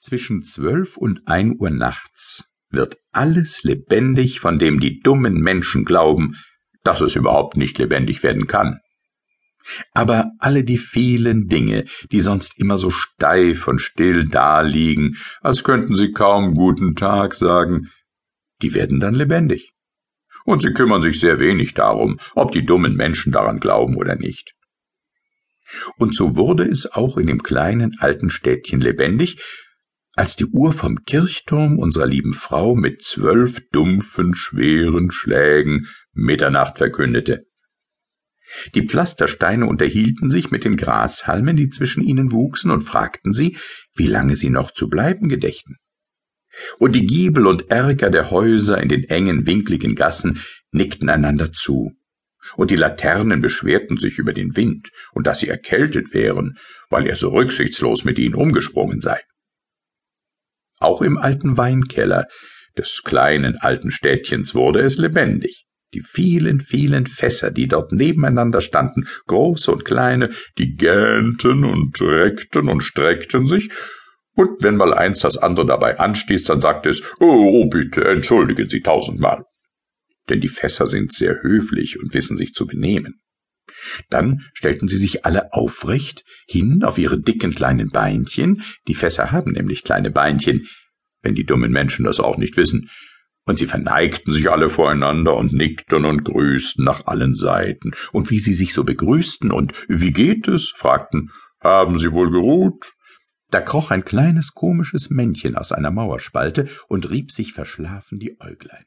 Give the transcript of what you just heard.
Zwischen zwölf und ein Uhr nachts wird alles lebendig, von dem die dummen Menschen glauben, dass es überhaupt nicht lebendig werden kann. Aber alle die vielen Dinge, die sonst immer so steif und still daliegen, als könnten sie kaum guten Tag sagen, die werden dann lebendig. Und sie kümmern sich sehr wenig darum, ob die dummen Menschen daran glauben oder nicht. Und so wurde es auch in dem kleinen alten Städtchen lebendig, als die Uhr vom Kirchturm unserer lieben Frau mit zwölf dumpfen, schweren Schlägen Mitternacht verkündete. Die Pflastersteine unterhielten sich mit den Grashalmen, die zwischen ihnen wuchsen, und fragten sie, wie lange sie noch zu bleiben gedächten. Und die Giebel und Erker der Häuser in den engen, winkligen Gassen nickten einander zu. Und die Laternen beschwerten sich über den Wind und dass sie erkältet wären, weil er so rücksichtslos mit ihnen umgesprungen sei. Auch im alten Weinkeller des kleinen alten Städtchens wurde es lebendig. Die vielen, vielen Fässer, die dort nebeneinander standen, große und kleine, die gähnten und reckten und streckten sich, und wenn mal eins das andere dabei anstieß, dann sagte es, oh, oh bitte, entschuldigen Sie tausendmal. Denn die Fässer sind sehr höflich und wissen sich zu benehmen. Dann stellten sie sich alle aufrecht hin auf ihre dicken kleinen Beinchen, die Fässer haben nämlich kleine Beinchen, wenn die dummen Menschen das auch nicht wissen, und sie verneigten sich alle voreinander und nickten und grüßten nach allen Seiten. Und wie sie sich so begrüßten und wie geht es? fragten, haben Sie wohl geruht? Da kroch ein kleines komisches Männchen aus einer Mauerspalte und rieb sich verschlafen die Äuglein.